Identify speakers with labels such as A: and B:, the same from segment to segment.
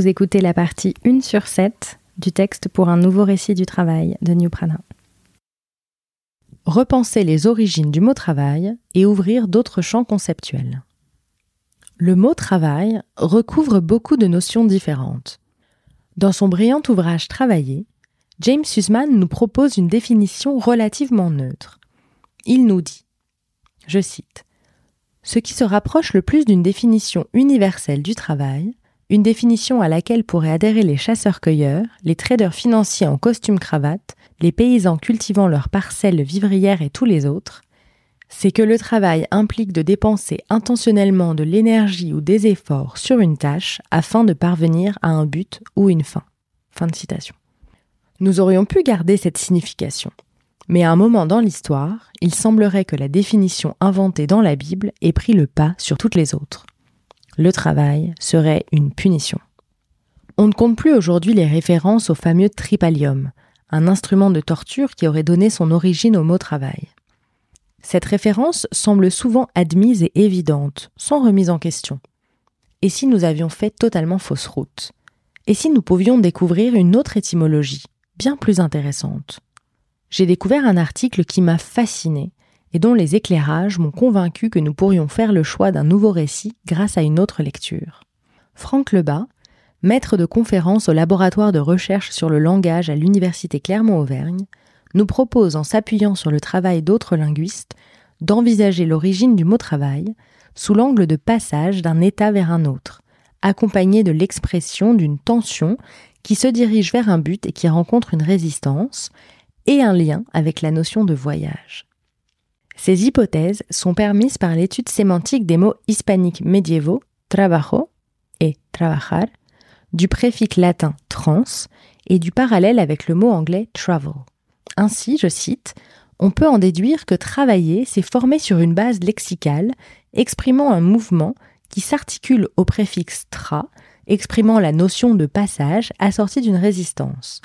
A: Vous écoutez la partie 1 sur 7 du texte pour un nouveau récit du travail de New Prana. Repenser les origines du mot travail et ouvrir d'autres champs conceptuels. Le mot travail recouvre beaucoup de notions différentes. Dans son brillant ouvrage Travailler, James Sussman nous propose une définition relativement neutre. Il nous dit, je cite, Ce qui se rapproche le plus d'une définition universelle du travail, une définition à laquelle pourraient adhérer les chasseurs-cueilleurs, les traders financiers en costume-cravate, les paysans cultivant leurs parcelles vivrières et tous les autres, c'est que le travail implique de dépenser intentionnellement de l'énergie ou des efforts sur une tâche afin de parvenir à un but ou une fin. Nous aurions pu garder cette signification. Mais à un moment dans l'histoire, il semblerait que la définition inventée dans la Bible ait pris le pas sur toutes les autres le travail serait une punition. On ne compte plus aujourd'hui les références au fameux tripalium, un instrument de torture qui aurait donné son origine au mot travail. Cette référence semble souvent admise et évidente, sans remise en question. Et si nous avions fait totalement fausse route? Et si nous pouvions découvrir une autre étymologie, bien plus intéressante? J'ai découvert un article qui m'a fasciné et dont les éclairages m'ont convaincu que nous pourrions faire le choix d'un nouveau récit grâce à une autre lecture. Franck Lebas, maître de conférence au laboratoire de recherche sur le langage à l'Université Clermont-Auvergne, nous propose, en s'appuyant sur le travail d'autres linguistes, d'envisager l'origine du mot travail sous l'angle de passage d'un état vers un autre, accompagné de l'expression d'une tension qui se dirige vers un but et qui rencontre une résistance, et un lien avec la notion de voyage. Ces hypothèses sont permises par l'étude sémantique des mots hispaniques médiévaux trabajo et trabajar, du préfixe latin trans et du parallèle avec le mot anglais travel. Ainsi, je cite, on peut en déduire que travailler s'est formé sur une base lexicale exprimant un mouvement qui s'articule au préfixe tra, exprimant la notion de passage assortie d'une résistance.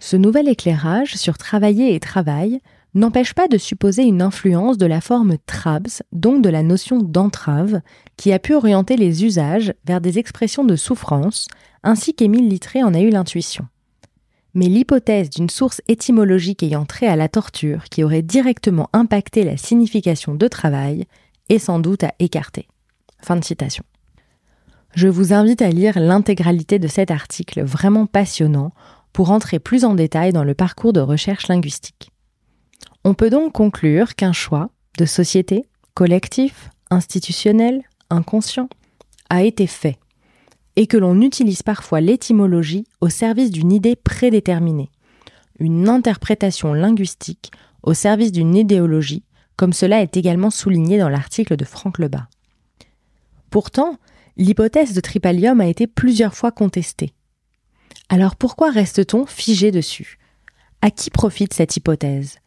A: Ce nouvel éclairage sur travailler et travail n'empêche pas de supposer une influence de la forme trabs, donc de la notion d'entrave, qui a pu orienter les usages vers des expressions de souffrance, ainsi qu'Émile Littré en a eu l'intuition. Mais l'hypothèse d'une source étymologique ayant trait à la torture qui aurait directement impacté la signification de travail est sans doute à écarter. Fin de citation. Je vous invite à lire l'intégralité de cet article vraiment passionnant pour entrer plus en détail dans le parcours de recherche linguistique. On peut donc conclure qu'un choix de société, collectif, institutionnel, inconscient, a été fait, et que l'on utilise parfois l'étymologie au service d'une idée prédéterminée, une interprétation linguistique au service d'une idéologie, comme cela est également souligné dans l'article de Franck Lebas. Pourtant, l'hypothèse de tripalium a été plusieurs fois contestée. Alors pourquoi reste-t-on figé dessus? À qui profite cette hypothèse?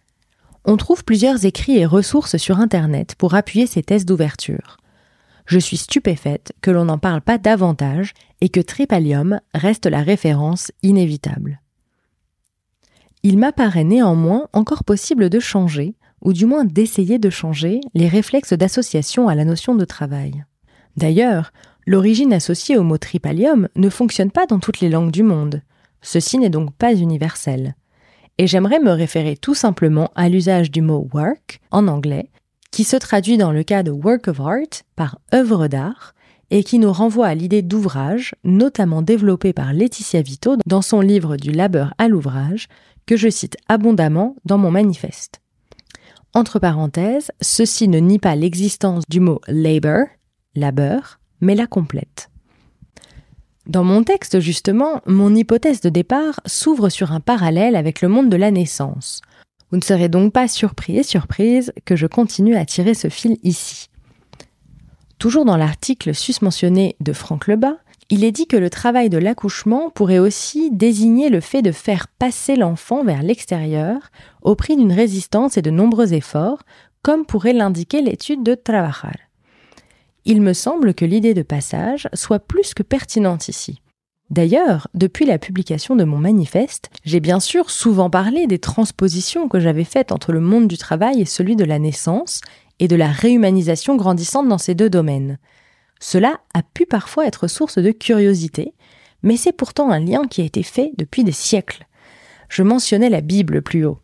A: On trouve plusieurs écrits et ressources sur Internet pour appuyer ces thèses d'ouverture. Je suis stupéfaite que l'on n'en parle pas davantage et que Tripalium reste la référence inévitable. Il m'apparaît néanmoins encore possible de changer, ou du moins d'essayer de changer, les réflexes d'association à la notion de travail. D'ailleurs, l'origine associée au mot tripalium ne fonctionne pas dans toutes les langues du monde. Ceci n'est donc pas universel et j'aimerais me référer tout simplement à l'usage du mot work en anglais, qui se traduit dans le cas de work of art par œuvre d'art, et qui nous renvoie à l'idée d'ouvrage, notamment développée par Laetitia Vito dans son livre Du labeur à l'ouvrage, que je cite abondamment dans mon manifeste. Entre parenthèses, ceci ne nie pas l'existence du mot labor, labeur, mais la complète. Dans mon texte, justement, mon hypothèse de départ s'ouvre sur un parallèle avec le monde de la naissance. Vous ne serez donc pas surpris et surprise que je continue à tirer ce fil ici. Toujours dans l'article susmentionné de Franck Lebas, il est dit que le travail de l'accouchement pourrait aussi désigner le fait de faire passer l'enfant vers l'extérieur au prix d'une résistance et de nombreux efforts, comme pourrait l'indiquer l'étude de Trabajar il me semble que l'idée de passage soit plus que pertinente ici. D'ailleurs, depuis la publication de mon manifeste, j'ai bien sûr souvent parlé des transpositions que j'avais faites entre le monde du travail et celui de la naissance, et de la réhumanisation grandissante dans ces deux domaines. Cela a pu parfois être source de curiosité, mais c'est pourtant un lien qui a été fait depuis des siècles. Je mentionnais la Bible plus haut.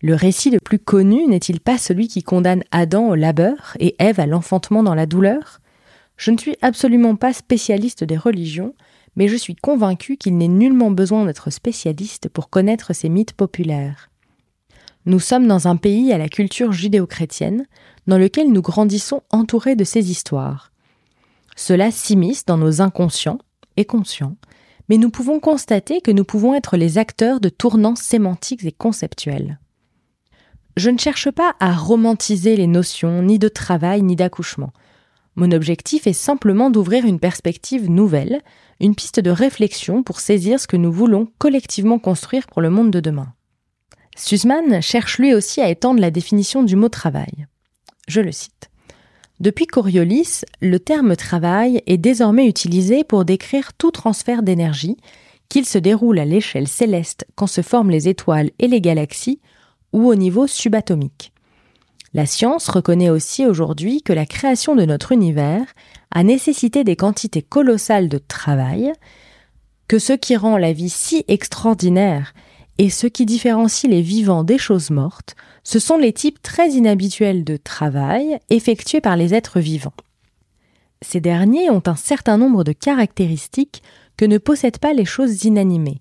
A: Le récit le plus connu n'est-il pas celui qui condamne Adam au labeur et Ève à l'enfantement dans la douleur? Je ne suis absolument pas spécialiste des religions, mais je suis convaincu qu'il n'est nullement besoin d'être spécialiste pour connaître ces mythes populaires. Nous sommes dans un pays à la culture judéo-chrétienne, dans lequel nous grandissons entourés de ces histoires. Cela s'immisce dans nos inconscients et conscients, mais nous pouvons constater que nous pouvons être les acteurs de tournants sémantiques et conceptuels. Je ne cherche pas à romantiser les notions ni de travail ni d'accouchement. Mon objectif est simplement d'ouvrir une perspective nouvelle, une piste de réflexion pour saisir ce que nous voulons collectivement construire pour le monde de demain. Sussman cherche lui aussi à étendre la définition du mot travail. Je le cite. Depuis Coriolis, le terme travail est désormais utilisé pour décrire tout transfert d'énergie, qu'il se déroule à l'échelle céleste quand se forment les étoiles et les galaxies, ou au niveau subatomique. La science reconnaît aussi aujourd'hui que la création de notre univers a nécessité des quantités colossales de travail, que ce qui rend la vie si extraordinaire et ce qui différencie les vivants des choses mortes, ce sont les types très inhabituels de travail effectués par les êtres vivants. Ces derniers ont un certain nombre de caractéristiques que ne possèdent pas les choses inanimées,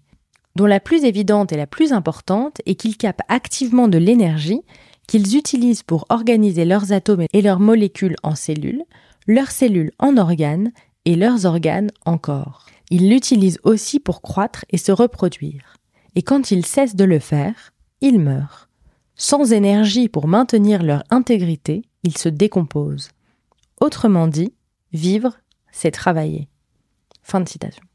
A: dont la plus évidente et la plus importante est qu'ils capent activement de l'énergie qu'ils utilisent pour organiser leurs atomes et leurs molécules en cellules, leurs cellules en organes et leurs organes en corps. Ils l'utilisent aussi pour croître et se reproduire. Et quand ils cessent de le faire, ils meurent. Sans énergie pour maintenir leur intégrité, ils se décomposent. Autrement dit, vivre, c'est travailler. Fin de citation.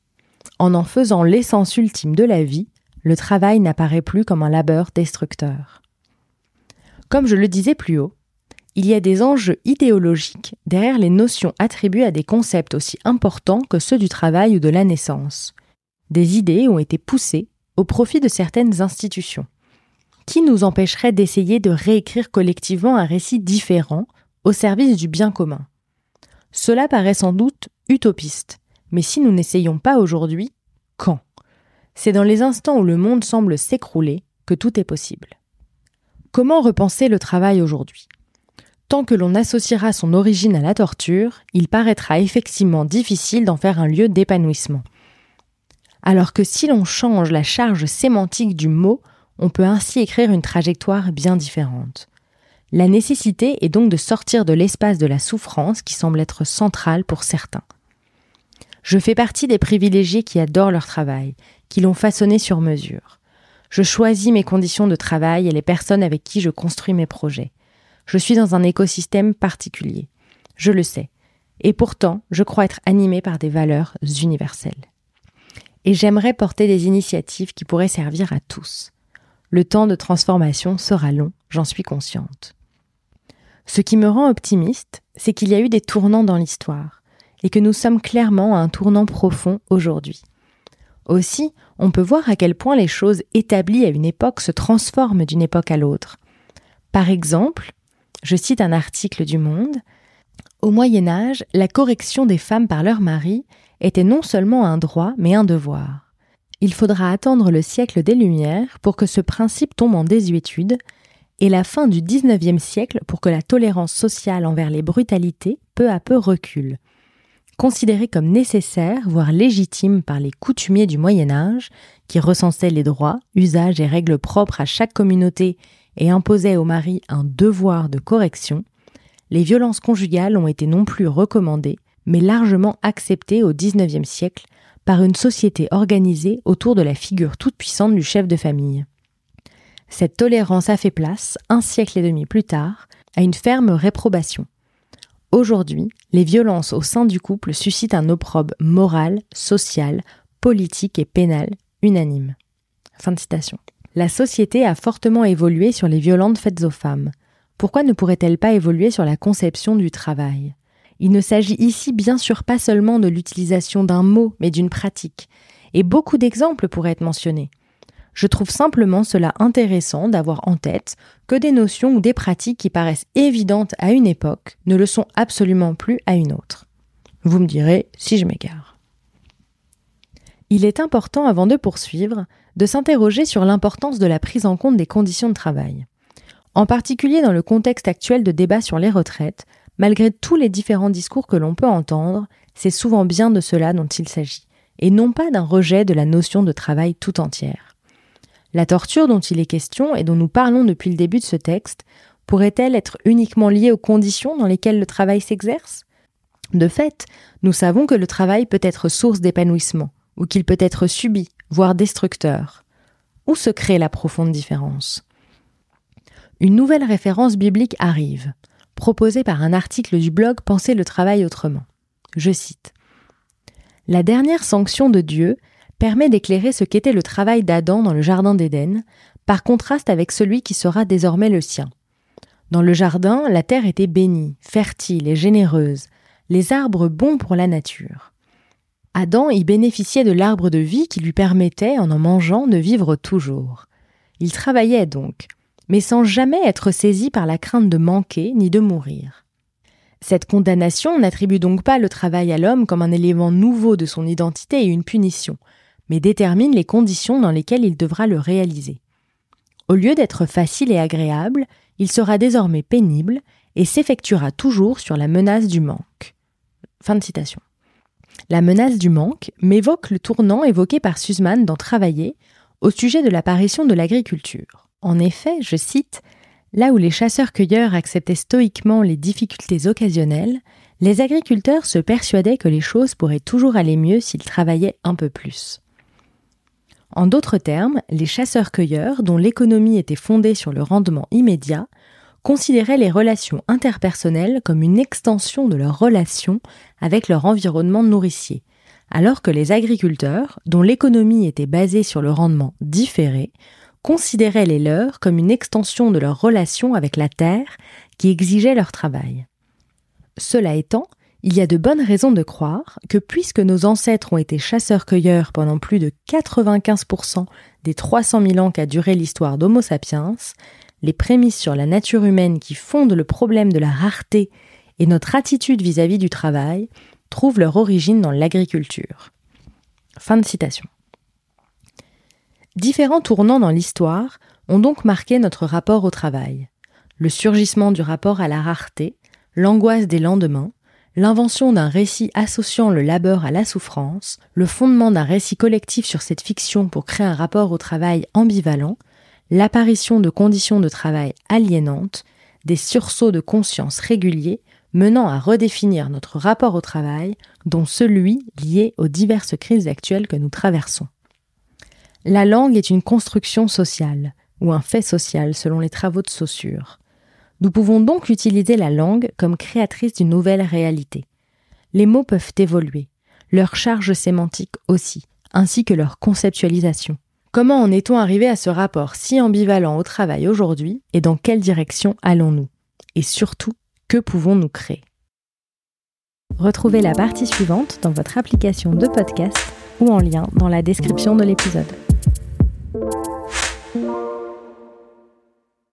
A: En en faisant l'essence ultime de la vie, le travail n'apparaît plus comme un labeur destructeur. Comme je le disais plus haut, il y a des enjeux idéologiques derrière les notions attribuées à des concepts aussi importants que ceux du travail ou de la naissance. Des idées ont été poussées au profit de certaines institutions. Qui nous empêcherait d'essayer de réécrire collectivement un récit différent au service du bien commun Cela paraît sans doute utopiste, mais si nous n'essayons pas aujourd'hui, quand? C'est dans les instants où le monde semble s'écrouler que tout est possible. Comment repenser le travail aujourd'hui? Tant que l'on associera son origine à la torture, il paraîtra effectivement difficile d'en faire un lieu d'épanouissement. Alors que si l'on change la charge sémantique du mot, on peut ainsi écrire une trajectoire bien différente. La nécessité est donc de sortir de l'espace de la souffrance qui semble être central pour certains. Je fais partie des privilégiés qui adorent leur travail, qui l'ont façonné sur mesure. Je choisis mes conditions de travail et les personnes avec qui je construis mes projets. Je suis dans un écosystème particulier. Je le sais. Et pourtant, je crois être animé par des valeurs universelles. Et j'aimerais porter des initiatives qui pourraient servir à tous. Le temps de transformation sera long, j'en suis consciente. Ce qui me rend optimiste, c'est qu'il y a eu des tournants dans l'histoire et que nous sommes clairement à un tournant profond aujourd'hui. Aussi, on peut voir à quel point les choses établies à une époque se transforment d'une époque à l'autre. Par exemple, je cite un article du Monde, Au Moyen Âge, la correction des femmes par leur mari était non seulement un droit, mais un devoir. Il faudra attendre le siècle des Lumières pour que ce principe tombe en désuétude, et la fin du XIXe siècle pour que la tolérance sociale envers les brutalités peu à peu recule considéré comme nécessaire, voire légitime par les coutumiers du Moyen Âge, qui recensaient les droits, usages et règles propres à chaque communauté et imposaient au mari un devoir de correction, les violences conjugales ont été non plus recommandées, mais largement acceptées au XIXe siècle par une société organisée autour de la figure toute puissante du chef de famille. Cette tolérance a fait place, un siècle et demi plus tard, à une ferme réprobation. Aujourd'hui, les violences au sein du couple suscitent un opprobre moral, social, politique et pénal unanime. La société a fortement évolué sur les violences faites aux femmes. Pourquoi ne pourrait-elle pas évoluer sur la conception du travail? Il ne s'agit ici bien sûr pas seulement de l'utilisation d'un mot, mais d'une pratique. Et beaucoup d'exemples pourraient être mentionnés. Je trouve simplement cela intéressant d'avoir en tête que des notions ou des pratiques qui paraissent évidentes à une époque ne le sont absolument plus à une autre. Vous me direz si je m'égare. Il est important, avant de poursuivre, de s'interroger sur l'importance de la prise en compte des conditions de travail. En particulier dans le contexte actuel de débat sur les retraites, malgré tous les différents discours que l'on peut entendre, c'est souvent bien de cela dont il s'agit, et non pas d'un rejet de la notion de travail tout entière. La torture dont il est question et dont nous parlons depuis le début de ce texte pourrait-elle être uniquement liée aux conditions dans lesquelles le travail s'exerce? De fait, nous savons que le travail peut être source d'épanouissement, ou qu'il peut être subi, voire destructeur. Où se crée la profonde différence? Une nouvelle référence biblique arrive, proposée par un article du blog Penser le travail autrement. Je cite La dernière sanction de Dieu permet d'éclairer ce qu'était le travail d'Adam dans le Jardin d'Éden, par contraste avec celui qui sera désormais le sien. Dans le jardin, la terre était bénie, fertile et généreuse, les arbres bons pour la nature. Adam y bénéficiait de l'arbre de vie qui lui permettait, en en mangeant, de vivre toujours. Il travaillait donc, mais sans jamais être saisi par la crainte de manquer ni de mourir. Cette condamnation n'attribue donc pas le travail à l'homme comme un élément nouveau de son identité et une punition, mais détermine les conditions dans lesquelles il devra le réaliser. Au lieu d'être facile et agréable, il sera désormais pénible et s'effectuera toujours sur la menace du manque. Fin de citation. La menace du manque m'évoque le tournant évoqué par Sussman dans Travailler au sujet de l'apparition de l'agriculture. En effet, je cite, Là où les chasseurs-cueilleurs acceptaient stoïquement les difficultés occasionnelles, les agriculteurs se persuadaient que les choses pourraient toujours aller mieux s'ils travaillaient un peu plus. En d'autres termes, les chasseurs-cueilleurs, dont l'économie était fondée sur le rendement immédiat, considéraient les relations interpersonnelles comme une extension de leur relation avec leur environnement nourricier, alors que les agriculteurs, dont l'économie était basée sur le rendement différé, considéraient les leurs comme une extension de leur relation avec la terre qui exigeait leur travail. Cela étant, il y a de bonnes raisons de croire que puisque nos ancêtres ont été chasseurs-cueilleurs pendant plus de 95% des 300 000 ans qu'a duré l'histoire d'Homo sapiens, les prémices sur la nature humaine qui fondent le problème de la rareté et notre attitude vis-à-vis du travail trouvent leur origine dans l'agriculture. Fin de citation. Différents tournants dans l'histoire ont donc marqué notre rapport au travail. Le surgissement du rapport à la rareté, l'angoisse des lendemains, l'invention d'un récit associant le labeur à la souffrance, le fondement d'un récit collectif sur cette fiction pour créer un rapport au travail ambivalent, l'apparition de conditions de travail aliénantes, des sursauts de conscience réguliers menant à redéfinir notre rapport au travail, dont celui lié aux diverses crises actuelles que nous traversons. La langue est une construction sociale, ou un fait social selon les travaux de Saussure. Nous pouvons donc utiliser la langue comme créatrice d'une nouvelle réalité. Les mots peuvent évoluer, leur charge sémantique aussi, ainsi que leur conceptualisation. Comment en est-on arrivé à ce rapport si ambivalent au travail aujourd'hui et dans quelle direction allons-nous? Et surtout, que pouvons-nous créer? Retrouvez la partie suivante dans votre application de podcast ou en lien dans la description de l'épisode.